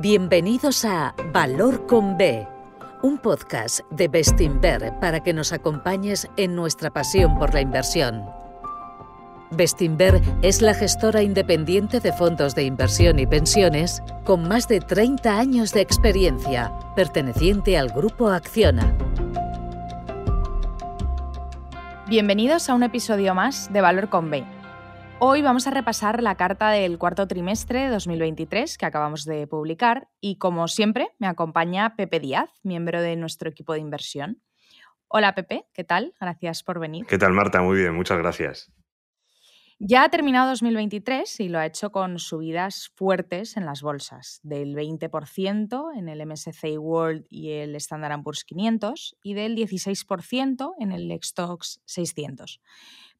Bienvenidos a Valor con B, un podcast de Bestinver para que nos acompañes en nuestra pasión por la inversión. Bestinver es la gestora independiente de fondos de inversión y pensiones con más de 30 años de experiencia, perteneciente al grupo Acciona. Bienvenidos a un episodio más de Valor con B Hoy vamos a repasar la carta del cuarto trimestre de 2023 que acabamos de publicar y como siempre me acompaña Pepe Díaz, miembro de nuestro equipo de inversión. Hola Pepe, ¿qué tal? Gracias por venir. ¿Qué tal Marta? Muy bien, muchas gracias. Ya ha terminado 2023 y lo ha hecho con subidas fuertes en las bolsas, del 20% en el MSCI World y el Standard Poor's 500 y del 16% en el Stoxx 600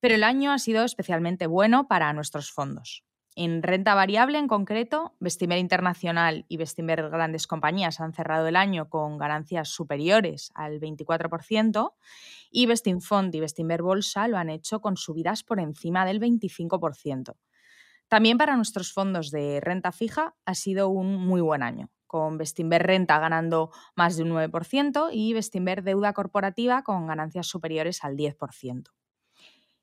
pero el año ha sido especialmente bueno para nuestros fondos. En renta variable en concreto, Bestinver Internacional y Bestinver Grandes Compañías han cerrado el año con ganancias superiores al 24% y Bestinfond y Bestinver Bolsa lo han hecho con subidas por encima del 25%. También para nuestros fondos de renta fija ha sido un muy buen año, con Bestinver Renta ganando más de un 9% y Bestinver Deuda Corporativa con ganancias superiores al 10%.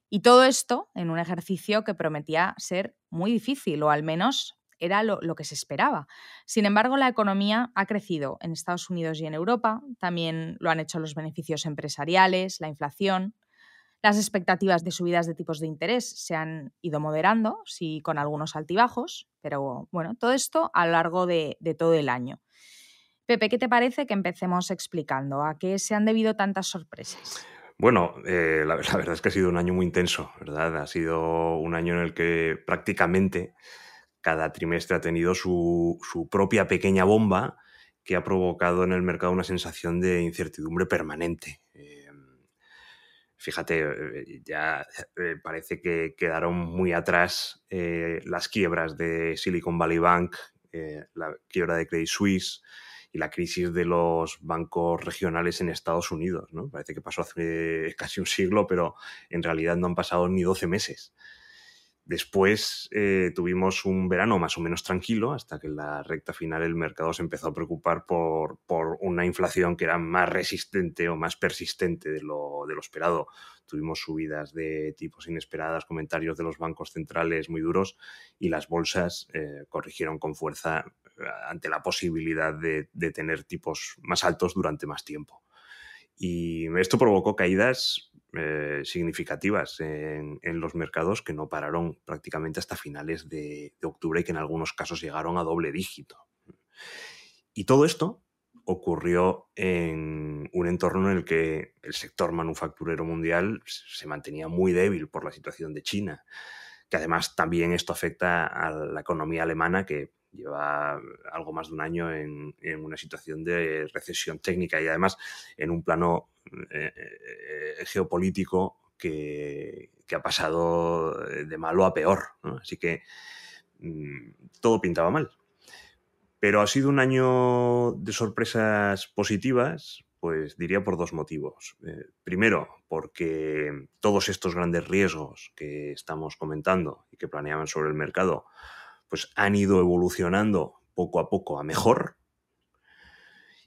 Y todo esto en un ejercicio que prometía ser muy difícil, o al menos era lo, que se esperaba. Sin embargo, la economía ha crecido en Estados Unidos y en Europa, también lo han hecho los beneficios empresariales, la inflación. Las expectativas de subidas de tipos de interés se han ido moderando, sí con algunos altibajos, pero bueno, todo esto a lo largo de todo el año. Pepe, ¿qué te parece que empecemos explicando a qué se han debido tantas sorpresas? Bueno, eh, la, verdad es que ha sido un año muy intenso, ¿verdad? Ha sido un año en el que prácticamente cada trimestre ha tenido su, propia pequeña bomba que ha provocado en el mercado una sensación de incertidumbre permanente. Eh, fíjate, eh, ya parece que quedaron muy atrás las quiebras de Silicon Valley Bank, la quiebra de Credit Suisse, y la crisis de los bancos regionales en Estados Unidos. ¿no? Parece que pasó hace casi un siglo, pero en realidad no han pasado ni 12 meses. Después eh, tuvimos un verano más o menos tranquilo hasta que en la recta final el mercado se empezó a preocupar por, por una inflación que era más resistente o más persistente de lo, esperado. Tuvimos subidas de tipos inesperadas, comentarios de los bancos centrales muy duros y las bolsas eh, corrigieron con fuerza eh, ante la posibilidad de, de tener tipos más altos durante más tiempo. Y esto provocó caídas eh, significativas en, los mercados que no pararon prácticamente hasta finales de, octubre y que en algunos casos llegaron a doble dígito. Y todo esto ocurrió en un entorno en el que el sector manufacturero mundial se mantenía muy débil por la situación de China, que además también esto afecta a la economía alemana que lleva algo más de un año en, una situación de recesión técnica y además en un plano eh, eh, geopolítico que, ha pasado de malo a peor. Así que mm, todo pintaba mal. Pero ha sido un año de sorpresas positivas, pues diría por dos motivos. Eh, primero, porque todos estos grandes riesgos que estamos comentando y que planeaban sobre el mercado, pues han ido evolucionando poco a poco a mejor.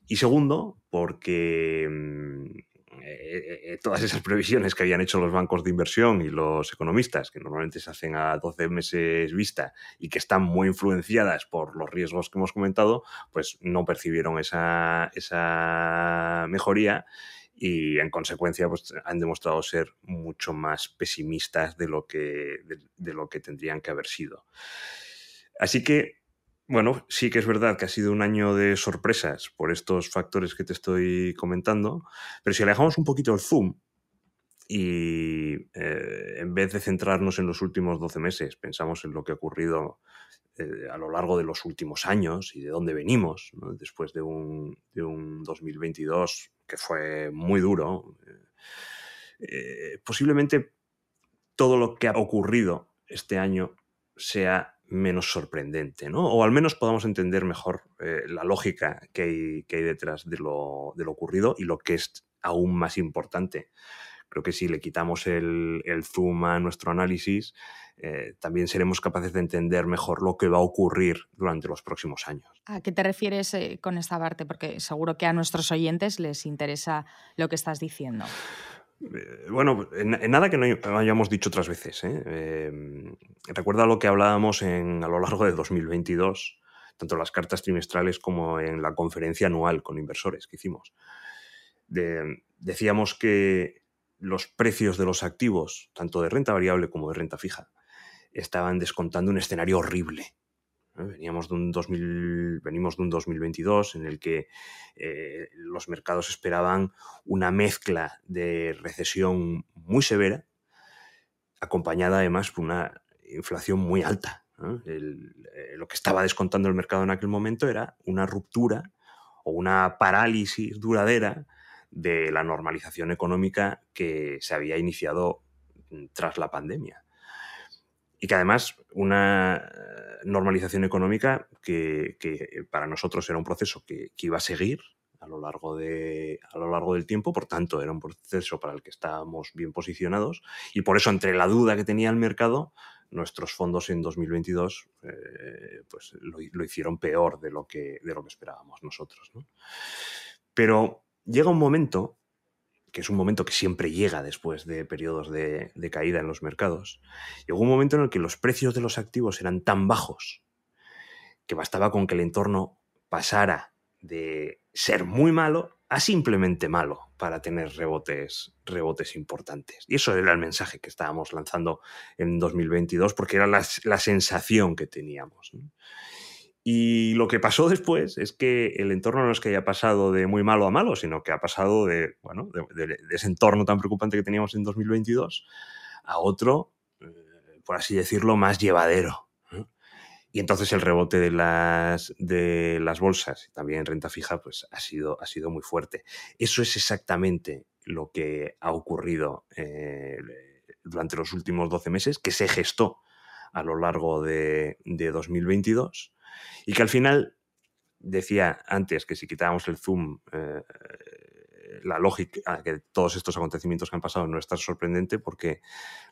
Y segundo, porque mm, eh, eh, todas esas previsiones que habían hecho los bancos de inversión y los economistas, que normalmente se hacen a 12 meses vista y que están muy influenciadas por los riesgos que hemos comentado, pues no percibieron esa, esa mejoría y en consecuencia pues, han demostrado ser mucho más pesimistas de lo que, de lo que tendrían que haber sido. Así que, bueno, sí que es verdad que ha sido un año de sorpresas por estos factores que te estoy comentando, pero si alejamos un poquito el zoom y eh, en vez de centrarnos en los últimos 12 meses, pensamos en lo que ha ocurrido eh, a lo largo de los últimos años y de dónde venimos, después de un, de un, 2022 que fue muy duro, eh, posiblemente todo lo que ha ocurrido este año sea menos sorprendente, ¿no? O al menos podamos entender mejor eh, la lógica que hay, que hay detrás de lo, de lo, ocurrido y lo que es aún más importante, creo que si le quitamos el, zoom a nuestro análisis, eh, también seremos capaces de entender mejor lo que va a ocurrir durante los próximos años. ¿A qué te refieres eh, con esta parte? Porque seguro que a nuestros oyentes les interesa lo que estás diciendo. Eh, bueno, en, nada que no hayamos dicho otras veces. recuerda lo que hablábamos en, a lo largo de 2022 tanto las cartas trimestrales como en la conferencia anual con inversores que hicimos. decíamos que los precios de los activos, tanto de renta variable como de renta fija, estaban descontando un escenario horrible. Veníamos de un 2000, venimos de un 2022 en el que eh, los mercados esperaban una mezcla de recesión muy severa, acompañada además por una inflación muy alta. Eh, lo que estaba descontando el mercado en aquel momento era una ruptura o una parálisis duradera de la normalización económica que se había iniciado tras la pandemia. Y que además una eh, normalización económica que, para nosotros era un proceso que, iba a seguir a lo, largo de, a lo largo del tiempo, por tanto era un proceso para el que estábamos bien posicionados y por eso entre la duda que tenía el mercado nuestros fondos en 2022 eh, pues lo, hicieron peor de lo que, de lo que esperábamos nosotros. Pero llega un momento, que es un momento que siempre llega después de periodos de, caída en los mercados, llegó un momento en el que los precios de los activos eran tan bajos que bastaba con que el entorno pasara de ser muy malo a simplemente malo para tener rebotes, rebotes importantes. Y eso era el mensaje que estábamos lanzando en 2022 porque era la, sensación que teníamos. Y lo que pasó después es que el entorno no es que haya pasado de muy malo a malo, sino que ha pasado de, bueno, de, ese entorno tan preocupante que teníamos en 2022 a otro, eh, por así decirlo, más llevadero. Y entonces el rebote de las, de las bolsas, también en renta fija, pues ha sido, ha sido muy fuerte. Eso es exactamente lo que ha ocurrido eh, durante los últimos 12 meses, que se gestó a lo largo de, de 2022 y que al final decía antes que si quitábamos el zoom eh, la lógica de todos estos acontecimientos que han pasado no es tan sorprendente porque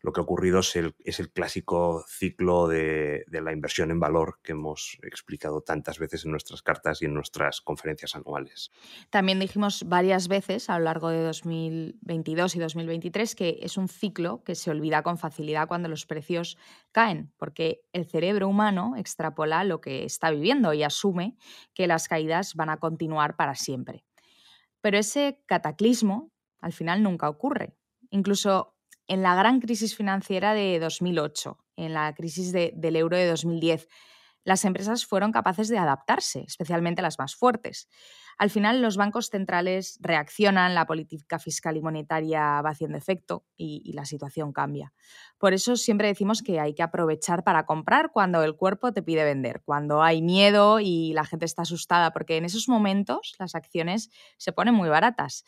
lo que ha ocurrido es el, es el clásico ciclo de, la inversión en valor que hemos explicado tantas veces en nuestras cartas y en nuestras conferencias anuales. También dijimos varias veces a lo largo de 2022 y 2023 que es un ciclo que se olvida con facilidad cuando los precios caen, porque el cerebro humano extrapola lo que está viviendo y asume que las caídas van a continuar para siempre. Pero ese cataclismo al final nunca ocurre. Incluso en la gran crisis financiera de 2008, en la crisis del euro de 2010, las empresas fueron capaces de adaptarse, especialmente las más fuertes. Al final, los bancos centrales reaccionan, la política fiscal y monetaria va haciendo efecto y, la situación cambia. Por eso siempre decimos que hay que aprovechar para comprar cuando el cuerpo te pide vender, cuando hay miedo y la gente está asustada, porque en esos momentos las acciones se ponen muy baratas.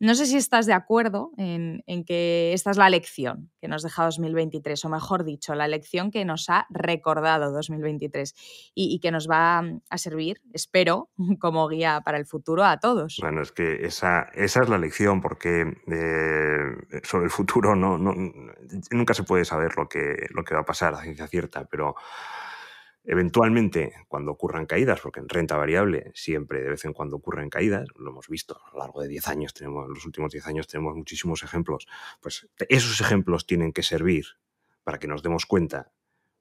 No sé si estás de acuerdo en, que esta es la lección que nos deja 2023, o mejor dicho, la lección que nos ha recordado 2023 y, que nos va a servir, espero, como guía para el futuro a todos. Bueno, es que esa, esa es la lección, porque eh, sobre el futuro no, nunca se puede saber lo que, lo que va a pasar a ciencia cierta, pero Eventualmente, cuando ocurran caídas, porque en renta variable siempre de vez en cuando ocurren caídas, lo hemos visto a lo largo de 10 años, tenemos, en los últimos 10 años tenemos muchísimos ejemplos, pues esos ejemplos tienen que servir para que nos demos cuenta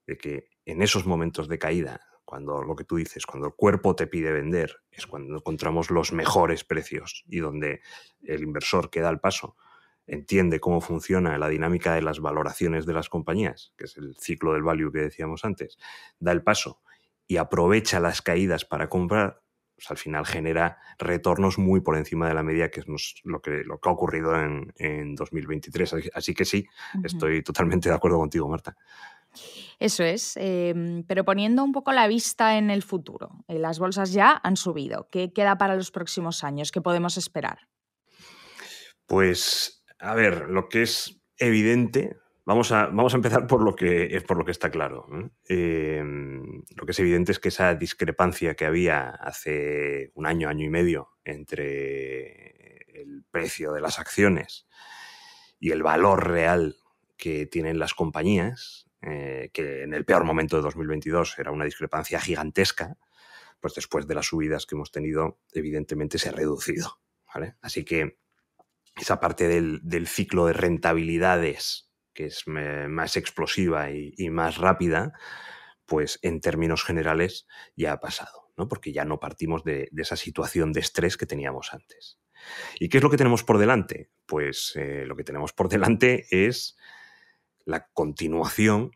de que en esos momentos de caída, cuando lo que tú dices, cuando el cuerpo te pide vender, es cuando encontramos los mejores precios y donde el inversor queda al paso entiende cómo funciona la dinámica de las valoraciones de las compañías, que es el ciclo del value que decíamos antes, da el paso y aprovecha las caídas para comprar, pues al final genera retornos muy por encima de la media, que es lo que, lo que ha ocurrido en, 2023. Así que sí, estoy totalmente de acuerdo contigo, Marta. Eso es, em, pero poniendo un poco la vista en el futuro, eh, las bolsas ya han subido. ¿Qué queda para los próximos años? ¿Qué podemos esperar? Pues a ver, lo que es evidente, vamos a, vamos a empezar por lo que, por lo que está claro. Em, lo que es evidente es que esa discrepancia que había hace un año, año y medio entre el precio de las acciones y el valor real que tienen las compañías, eh, que en el peor momento de 2022 era una discrepancia gigantesca, pues después de las subidas que hemos tenido, evidentemente se ha reducido. Así que esa parte del, ciclo de rentabilidades, que es más explosiva y, más rápida, pues en términos generales ya ha pasado, ¿no? porque ya no partimos de, esa situación de estrés que teníamos antes. ¿Y qué es lo que tenemos por delante? Pues eh, lo que tenemos por delante es la continuación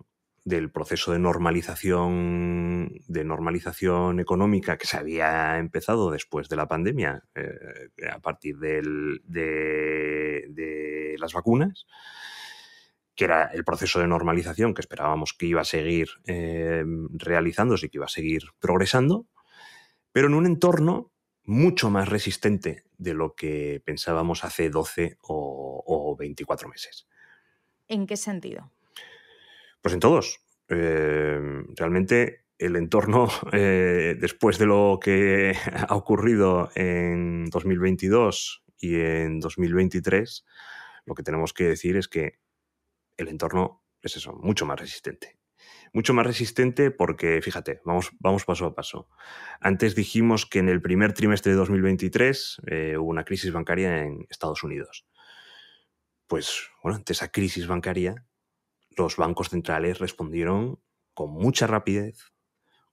del proceso de normalización, de normalización económica que se había empezado después de la pandemia, eh, a partir de, las vacunas, que era el proceso de normalización que esperábamos que iba a seguir eh, realizándose y que iba a seguir progresando, pero en un entorno mucho más resistente de lo que pensábamos hace 12 o, o 24 meses. ¿En qué sentido? Pues en todos. Em, realmente el entorno, eh, después de lo que ha ocurrido en 2022 y en 2023, lo que tenemos que decir es que el entorno es eso, mucho más resistente. Mucho más resistente porque, fíjate, vamos, vamos paso a paso. Antes dijimos que en el primer trimestre de 2023 eh, hubo una crisis bancaria en Estados Unidos. Pues, bueno, ante esa crisis bancaria, los bancos centrales respondieron con mucha rapidez,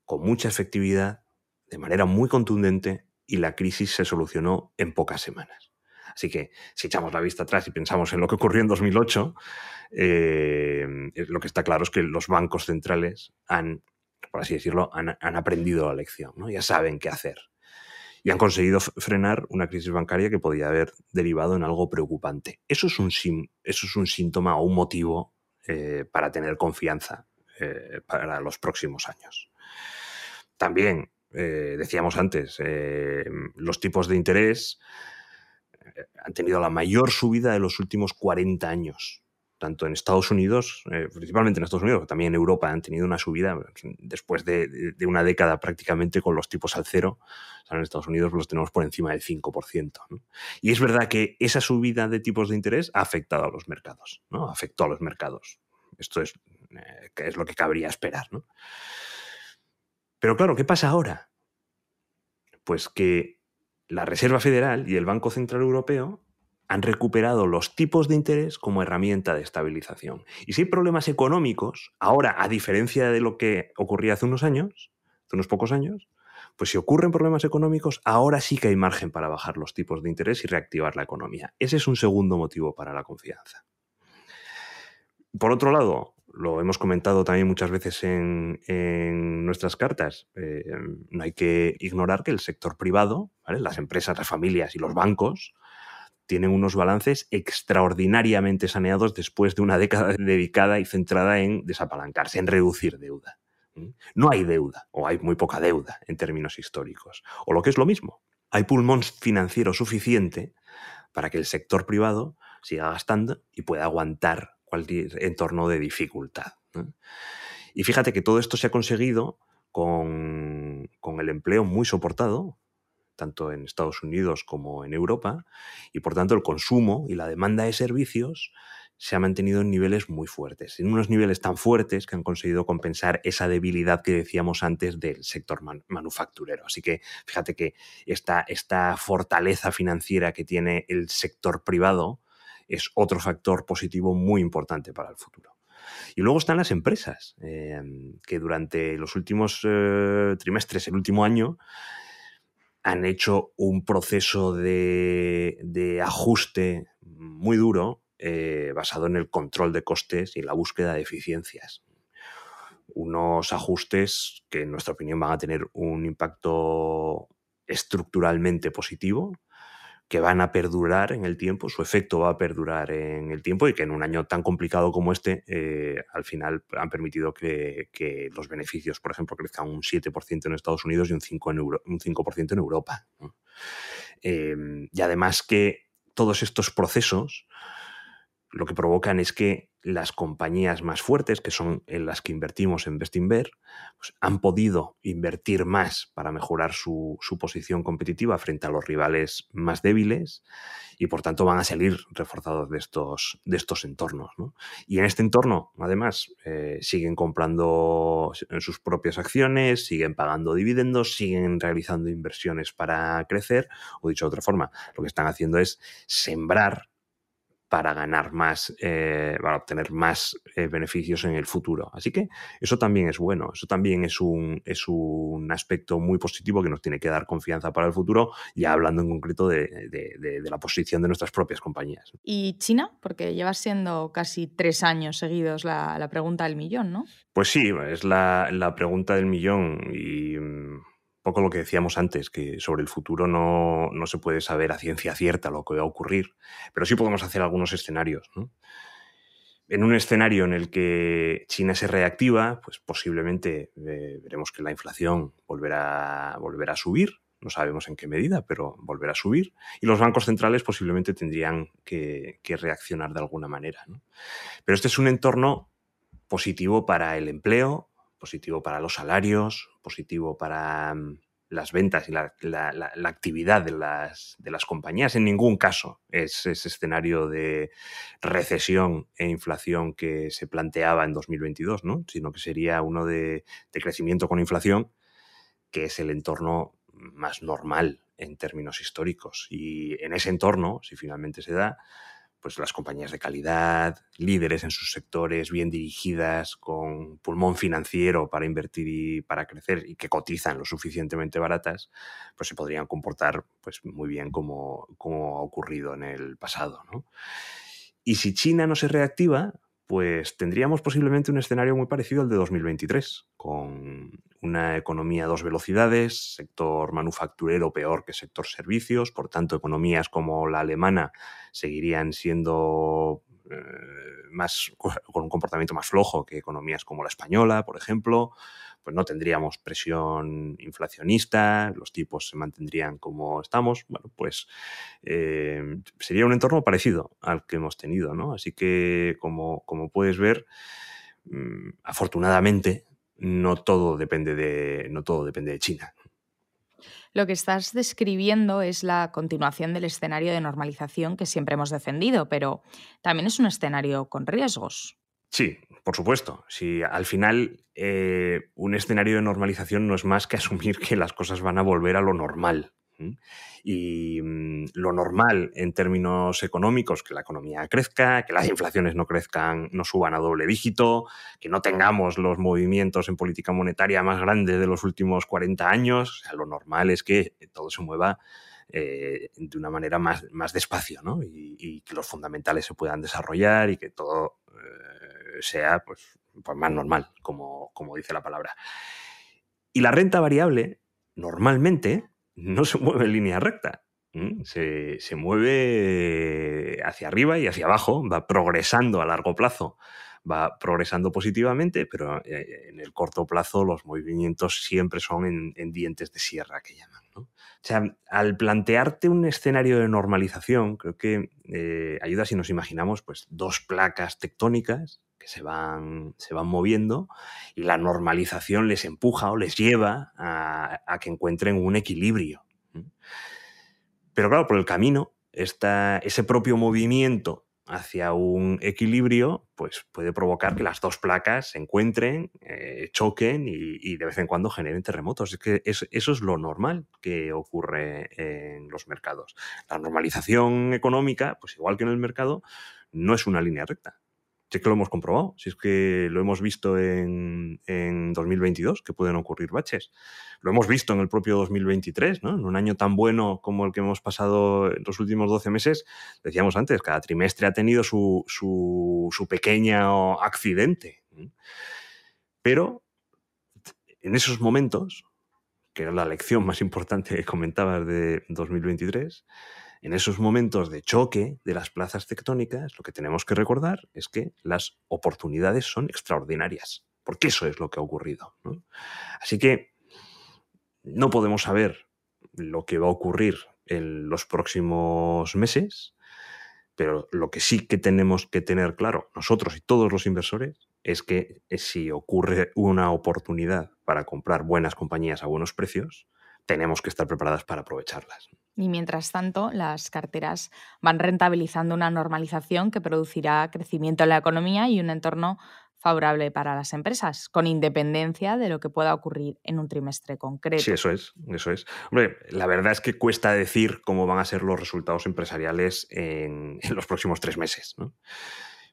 con mucha efectividad, de manera muy contundente y la crisis se solucionó en pocas semanas. Así que si echamos la vista atrás y pensamos en lo que ocurrió en 2008, eh, lo que está claro es que los bancos centrales han, por así decirlo, han, aprendido la lección, ¿no? ya saben qué hacer. Y han conseguido frenar una crisis bancaria que podía haber derivado en algo preocupante. Eso es un, eso es un síntoma o un motivo eh, para tener confianza eh, para los próximos años. También, eh, decíamos antes, los tipos de interés han tenido la mayor subida de los últimos 40 años tanto en Estados Unidos, principalmente en Estados Unidos, pero también en Europa han tenido una subida después de, una década prácticamente con los tipos al cero. en Estados Unidos los tenemos por encima del 5%. Y es verdad que esa subida de tipos de interés ha afectado a los mercados, ¿no? afectó a los mercados. Esto es, eh, es lo que cabría esperar. ¿no? Pero claro, ¿qué pasa ahora? Pues que la Reserva Federal y el Banco Central Europeo han recuperado los tipos de interés como herramienta de estabilización. Y si hay problemas económicos, ahora, a diferencia de lo que ocurría hace unos años, hace unos pocos años, pues si ocurren problemas económicos, ahora sí que hay margen para bajar los tipos de interés y reactivar la economía. Ese es un segundo motivo para la confianza. Por otro lado, lo hemos comentado también muchas veces en, nuestras cartas, eh, no hay que ignorar que el sector privado, las empresas, las familias y los bancos, tienen unos balances extraordinariamente saneados después de una década dedicada y centrada en desapalancarse, en reducir deuda. No hay deuda, o hay muy poca deuda en términos históricos. O lo que es lo mismo, hay pulmón financiero suficiente para que el sector privado siga gastando y pueda aguantar cualquier entorno de dificultad. Y fíjate que todo esto se ha conseguido con, el empleo muy soportado, tanto en Estados Unidos como en Europa, y por tanto el consumo y la demanda de servicios se ha mantenido en niveles muy fuertes, en unos niveles tan fuertes que han conseguido compensar esa debilidad que decíamos antes del sector manufacturero. Así que fíjate que esta, esta fortaleza financiera que tiene el sector privado, es otro factor positivo muy importante para el futuro. Y luego están las empresas, em, que durante los últimos eh, trimestres, el último año, han hecho un proceso de, ajuste muy duro eh, basado en el control de costes y la búsqueda de eficiencias. Unos ajustes que en nuestra opinión van a tener un impacto estructuralmente positivo que van a perdurar en el tiempo, su efecto va a perdurar en el tiempo y que en un año tan complicado como este, eh, al final han permitido que, los beneficios, por ejemplo, crezcan un 7% en Estados Unidos y un 5%, en, un 5 en Europa. Em, y además que todos estos procesos lo que provocan es que las compañías más fuertes, que son en las que invertimos en Bestinver, pues han podido invertir más para mejorar su, posición competitiva frente a los rivales más débiles y por tanto van a salir reforzados de estos, de estos entornos. Y en este entorno, además, eh, siguen comprando sus propias acciones, siguen pagando dividendos, siguen realizando inversiones para crecer, o dicho de otra forma, lo que están haciendo es sembrar para ganar más, eh, para obtener más eh, beneficios en el futuro. Así que eso también es bueno, eso también es un, es un aspecto muy positivo que nos tiene que dar confianza para el futuro, ya hablando en concreto de, la posición de nuestras propias compañías. ¿Y China? Porque lleva siendo casi tres años seguidos la, la pregunta del millón, ¿no? Pues sí, es la, la pregunta del millón y mm, poco lo que decíamos antes, que sobre el futuro no, se puede saber a ciencia cierta lo que va a ocurrir, pero sí podemos hacer algunos escenarios. En un escenario en el que China se reactiva, pues posiblemente eh, veremos que la inflación volverá, volverá a subir, no sabemos en qué medida, pero volverá a subir, y los bancos centrales posiblemente tendrían que, reaccionar de alguna manera. Pero este es un entorno positivo para el empleo, positivo para los salarios, positivo para mm, las ventas y la, actividad de las, de las, compañías. En ningún caso es ese escenario de recesión e inflación que se planteaba en 2022, ¿no? sino que sería uno de, de crecimiento con inflación, que es el entorno más normal en términos históricos. Y en ese entorno, si finalmente se da, pues las compañías de calidad, líderes en sus sectores, bien dirigidas, con pulmón financiero para invertir y para crecer y que cotizan lo suficientemente baratas, pues se podrían comportar pues muy bien como, como ha ocurrido en el pasado. Y si China no se reactiva, pues tendríamos posiblemente un escenario muy parecido al de 2023, con una economía a dos velocidades, sector manufacturero peor que sector servicios, por tanto economías como la alemana seguirían siendo eh, más, con un comportamiento más flojo que economías como la española, por ejemplo, pues no tendríamos presión inflacionista, los tipos se mantendrían como estamos, bueno, pues eh, sería un entorno parecido al que hemos tenido, ¿no? Así que, como, como puedes ver, mm, afortunadamente, no todo depende de, no todo depende de China. Lo que estás describiendo es la continuación del escenario de normalización que siempre hemos defendido, pero también es un escenario con riesgos. Sí, por supuesto. Si al final eh, un escenario de normalización no es más que asumir que las cosas van a volver a lo normal. Y mm, lo normal en términos económicos, que la economía crezca, que las inflaciones no crezcan, no suban a doble dígito, que no tengamos los movimientos en política monetaria más grandes de los últimos 40 años. O sea, lo normal es que todo se mueva eh, de una manera más, más despacio, ¿no? Y, que los fundamentales se puedan desarrollar y que todo eh, sea pues, pues, más normal, como, como dice la palabra. Y la renta variable, normalmente, no se mueve en línea recta. Se, se, mueve hacia arriba y hacia abajo, va progresando a largo plazo, va progresando positivamente, pero eh, en el corto plazo los movimientos siempre son en, dientes de sierra, que llaman. O sea, al plantearte un escenario de normalización, creo que eh, ayuda si nos imaginamos pues, dos placas tectónicas que se van, se van moviendo y la normalización les empuja o les lleva a, que encuentren un equilibrio. Pero claro, por el camino, ese propio movimiento hacia un equilibrio, pues puede provocar que las dos placas se encuentren, eh, choquen y, de vez en cuando generen terremotos. Es que eso es lo normal que ocurre en los mercados. La normalización económica, pues igual que en el mercado, no es una línea recta. Si que lo hemos comprobado, si es que lo hemos visto en, 2022, que pueden ocurrir baches. Lo hemos visto en el propio 2023, ¿no? En un año tan bueno como el que hemos pasado en los últimos 12 meses, decíamos antes, cada trimestre ha tenido su, su, pequeño accidente. Pero en esos momentos, que era la lección más importante que comentabas de 2023, en esos momentos de choque de las plazas tectónicas, lo que tenemos que recordar es que las oportunidades son extraordinarias, porque eso es lo que ha ocurrido. Así que no podemos saber lo que va a ocurrir en los próximos meses, Pero lo que sí que tenemos que tener claro, nosotros y todos los inversores, es que si ocurre una oportunidad para comprar buenas compañías a buenos precios, tenemos que estar preparadas para aprovecharlas. Y mientras tanto, las carteras van rentabilizando una normalización que producirá crecimiento en la economía y un entorno favorable para las empresas, con independencia de lo que pueda ocurrir en un trimestre concreto. Sí, eso es, eso es. Hombre, la verdad es que cuesta decir cómo van a ser los resultados empresariales en, en los próximos tres meses. ¿no?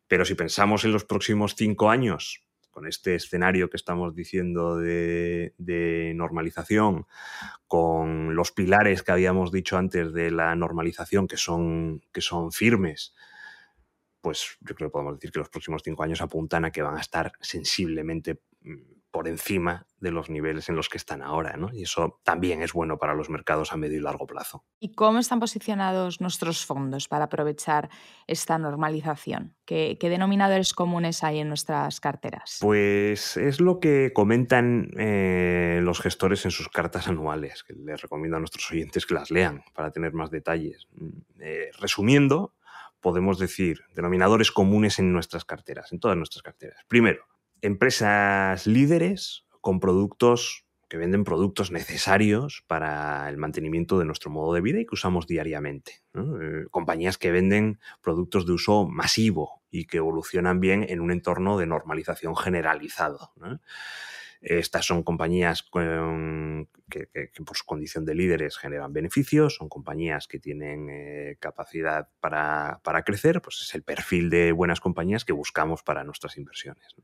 Pero si pensamos en los próximos cinco años, con este escenario que estamos diciendo de, normalización, con los pilares que habíamos dicho antes de la normalización que son, que son firmes, pues yo creo que podemos decir que los próximos cinco años apuntan a que van a estar sensiblemente mm, por encima de los niveles en los que están ahora, ¿no? Y eso también es bueno para los mercados a medio y largo plazo. ¿Y cómo están posicionados nuestros fondos para aprovechar esta normalización? ¿Qué, denominadores comunes hay en nuestras carteras? Pues es lo que comentan eh, los gestores en sus cartas anuales, que les recomiendo a nuestros oyentes que las lean para tener más detalles. Mm, eh, resumiendo, podemos decir denominadores comunes en nuestras carteras, en todas nuestras carteras. Primero, empresas líderes con productos que venden productos necesarios para el mantenimiento de nuestro modo de vida y que usamos diariamente. Eh, compañías que venden productos de uso masivo y que evolucionan bien en un entorno de normalización generalizado. Estas son compañías que, por su condición de líderes generan beneficios, son compañías que tienen eh, capacidad para, crecer, pues es el perfil de buenas compañías que buscamos para nuestras inversiones.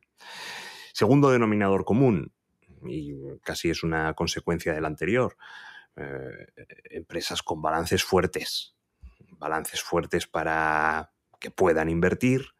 Segundo denominador común, y casi es una consecuencia del anterior, eh, empresas con balances fuertes, balances fuertes para que puedan invertir,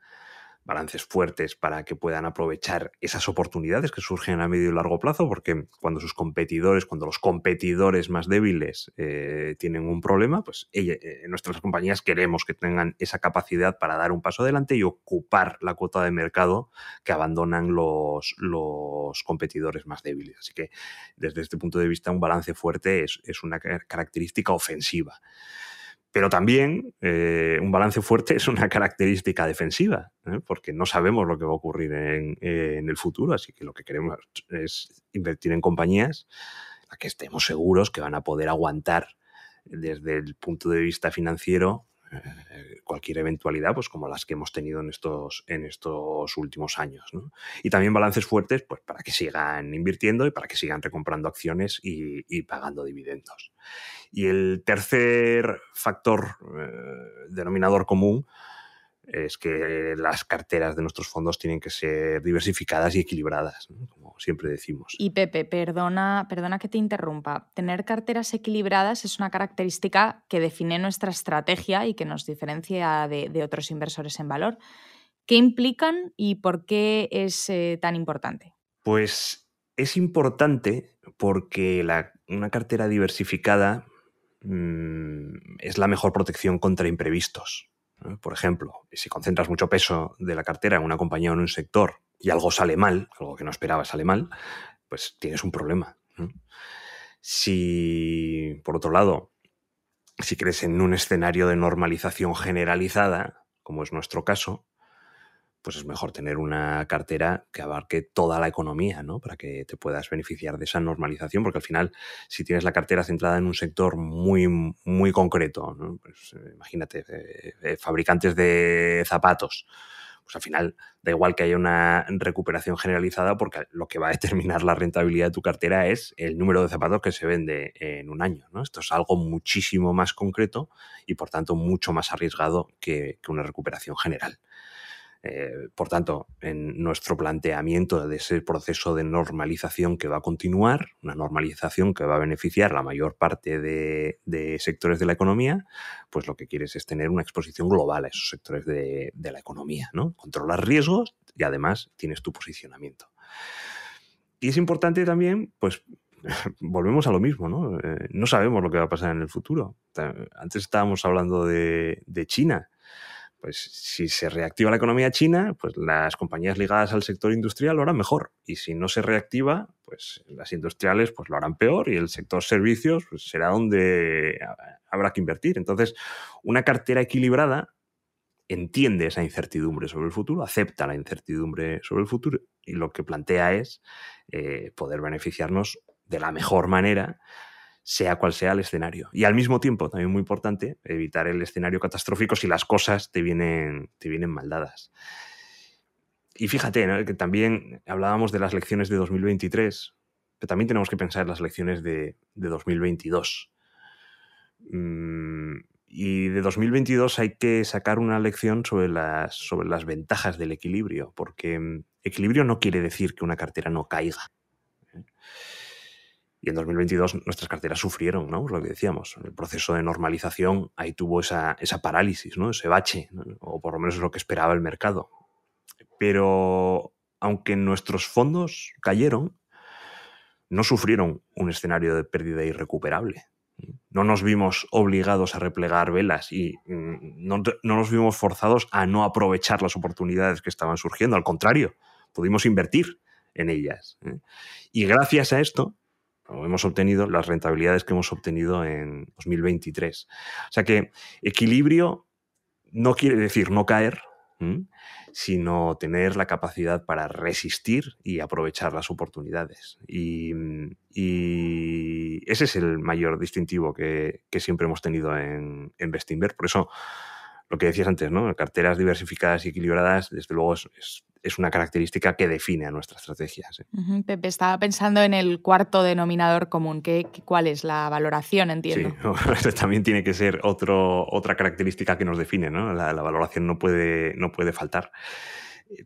balances fuertes para que puedan aprovechar esas oportunidades que surgen a medio y largo plazo, porque cuando sus competidores, cuando los competidores más débiles eh, tienen un problema, pues eh, nuestras compañías queremos que tengan esa capacidad para dar un paso adelante y ocupar la cuota de mercado que abandonan los, los competidores más débiles. Así que desde este punto de vista un balance fuerte es, es una característica ofensiva. Pero también eh, un balance fuerte es una característica defensiva, ¿eh? porque no sabemos lo que va a ocurrir en, en, el futuro, así que lo que queremos es invertir en compañías a que estemos seguros que van a poder aguantar desde el punto de vista financiero eh, cualquier eventualidad, pues como las que hemos tenido en estos, en estos últimos años. Y también balances fuertes, pues para que sigan invirtiendo y para que sigan recomprando acciones y, pagando dividendos. Y el tercer factor eh, denominador común es que las carteras de nuestros fondos tienen que ser diversificadas y equilibradas, como siempre decimos. Y Pepe, perdona, perdona que te interrumpa. Tener carteras equilibradas es una característica que define nuestra estrategia y que nos diferencia de, otros inversores en valor. ¿Qué implican y por qué es eh, tan importante? Pues es importante porque una cartera diversificada mm, es la mejor protección contra imprevistos. Por ejemplo, si concentras mucho peso de la cartera en una compañía o en un sector y algo sale mal, algo que no esperabas sale mal, pues tienes un problema. Si, por otro lado, si crees en un escenario de normalización generalizada, como es nuestro caso, pues es mejor tener una cartera que abarque toda la economía, ¿no? Para que te puedas beneficiar de esa normalización, porque al final, si tienes la cartera centrada en un sector muy, muy concreto, ¿no? pues, eh, imagínate, eh, eh, fabricantes de zapatos, pues al final da igual que haya una recuperación generalizada porque lo que va a determinar la rentabilidad de tu cartera es el número de zapatos que se vende en un año. ¿no? Esto es algo muchísimo más concreto y por tanto mucho más arriesgado que una recuperación general. Eh, por tanto, en nuestro planteamiento de ese proceso de normalización que va a continuar, una normalización que va a beneficiar la mayor parte de, sectores de la economía, pues lo que quieres es tener una exposición global a esos sectores de, la economía, ¿no? Controlar riesgos y además tienes tu posicionamiento. Y es importante también, pues, volvemos a lo mismo, ¿no? Eh, no sabemos lo que va a pasar en el futuro. Antes estábamos hablando de China pues si se reactiva la economía china, pues las compañías ligadas al sector industrial lo harán mejor. Y si no se reactiva, pues las industriales pues lo harán peor y el sector servicios pues, será donde habrá que invertir. Entonces, una cartera equilibrada entiende esa incertidumbre sobre el futuro, acepta la incertidumbre sobre el futuro y lo que plantea es eh, poder beneficiarnos de la mejor manera sea cual sea el escenario. Y al mismo tiempo, también muy importante, evitar el escenario catastrófico si las cosas te vienen, te vienen mal dadas. Y fíjate, que también hablábamos de las lecciones de 2023, pero también tenemos que pensar en las lecciones de, 2022. Mm, y de 2022 hay que sacar una lección sobre las, sobre las ventajas del equilibrio, porque mm, equilibrio no quiere decir que una cartera no caiga. ¿eh? Y en 2022 nuestras carteras sufrieron, ¿no? Lo que decíamos, el proceso de normalización, ahí tuvo esa, parálisis, ¿no? Ese bache, o por lo menos es lo que esperaba el mercado. Pero aunque nuestros fondos cayeron, no sufrieron un escenario de pérdida irrecuperable. No nos vimos obligados a replegar velas y mm, no, no, nos vimos forzados a no aprovechar las oportunidades que estaban surgiendo. Al contrario, pudimos invertir en ellas. ¿eh? Y gracias a esto, hemos obtenido las rentabilidades que hemos obtenido en 2023. O sea que equilibrio no quiere decir no caer, sino tener la capacidad para resistir y aprovechar las oportunidades. Y, ese es el mayor distintivo que, siempre hemos tenido en, en Bestinver. Por eso, lo que decías antes, ¿no? carteras diversificadas y equilibradas, desde luego es una característica que define a nuestra estrategia. Pepe, estaba pensando en el cuarto denominador común. ¿Qué, ¿Cuál es la valoración, entiendo? Sí, también tiene que ser otro, otra característica que nos define. ¿no? La, valoración no puede, no puede faltar.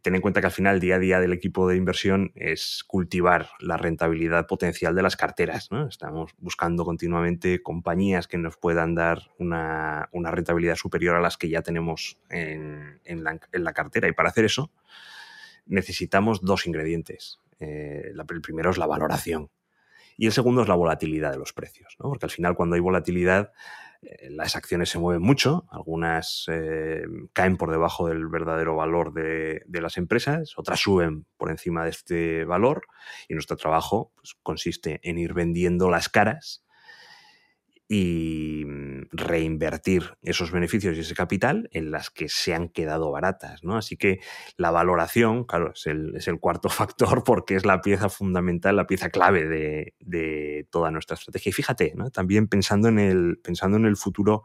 Ten en cuenta que al final el día a día del equipo de inversión es cultivar la rentabilidad potencial de las carteras. ¿no? Estamos buscando continuamente compañías que nos puedan dar una, rentabilidad superior a las que ya tenemos en, la, en la cartera. Y para hacer eso, necesitamos dos ingredientes. Eh, el primero es la valoración y el segundo es la volatilidad de los precios, porque al final cuando hay volatilidad eh, las acciones se mueven mucho, algunas eh, caen por debajo del verdadero valor de, las empresas, otras suben por encima de este valor y nuestro trabajo pues, consiste en ir vendiendo las caras y mm, reinvertir esos beneficios y ese capital en las que se han quedado baratas. ¿no? Así que la valoración, claro, es el, cuarto factor porque es la pieza fundamental, la pieza clave de, toda nuestra estrategia. Y fíjate, ¿no? también pensando en el, pensando en el futuro,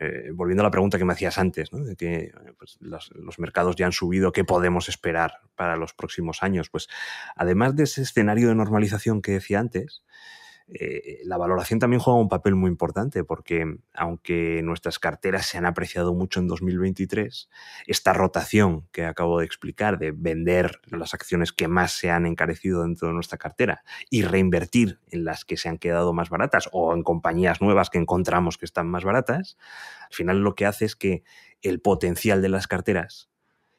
eh, volviendo a la pregunta que me hacías antes, ¿no? de que pues, los, mercados ya han subido, ¿qué podemos esperar para los próximos años? Pues además de ese escenario de normalización que decía antes, eh, la valoración también juega un papel muy importante porque aunque nuestras carteras se han apreciado mucho en 2023, esta rotación que acabo de explicar de vender las acciones que más se han encarecido dentro de nuestra cartera y reinvertir en las que se han quedado más baratas o en compañías nuevas que encontramos que están más baratas, al final lo que hace es que el potencial de las carteras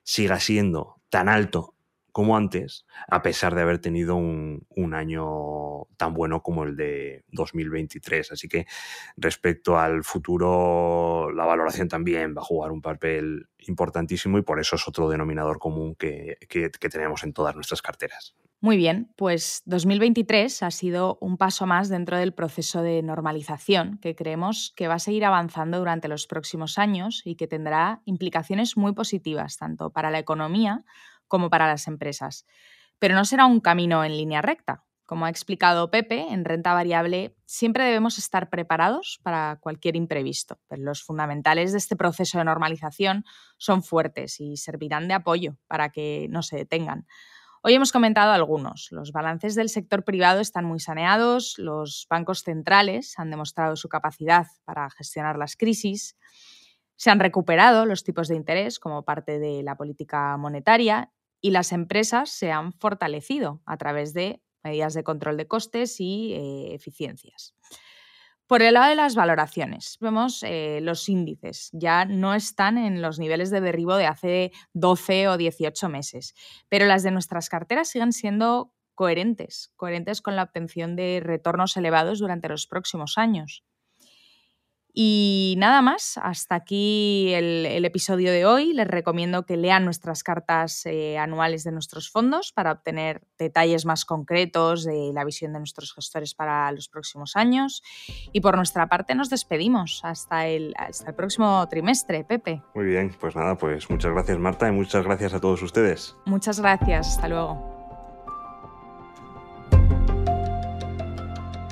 siga siendo tan alto como antes, a pesar de haber tenido un, año tan bueno como el de 2023. Así que respecto al futuro, la valoración también va a jugar un papel importantísimo y por eso es otro denominador común que, que tenemos en todas nuestras carteras. Muy bien, pues 2023 ha sido un paso más dentro del proceso de normalización que creemos que va a seguir avanzando durante los próximos años y que tendrá implicaciones muy positivas tanto para la economía como para las empresas. Pero no será un camino en línea recta. Como ha explicado Pepe, en renta variable siempre debemos estar preparados para cualquier imprevisto, pero los fundamentales de este proceso de normalización son fuertes y servirán de apoyo para que no se detengan. Hoy hemos comentado algunos. Los balances del sector privado están muy saneados, los bancos centrales han demostrado su capacidad para gestionar las crisis, se han recuperado los tipos de interés como parte de la política monetaria y las empresas se han fortalecido a través de medidas de control de costes y eh, eficiencias. Por el lado de las valoraciones, vemos eh, los índices. Ya no están en los niveles de derribo de hace 12 o 18 meses, pero las de nuestras carteras siguen siendo coherentes, coherentes con la obtención de retornos elevados durante los próximos años. Y nada más, hasta aquí el, episodio de hoy. Les recomiendo que lean nuestras cartas eh, anuales de nuestros fondos para obtener detalles más concretos de la visión de nuestros gestores para los próximos años. Y por nuestra parte nos despedimos hasta el, hasta el próximo trimestre, Pepe. Muy bien, pues nada, pues muchas gracias Marta y muchas gracias a todos ustedes. Muchas gracias, hasta luego.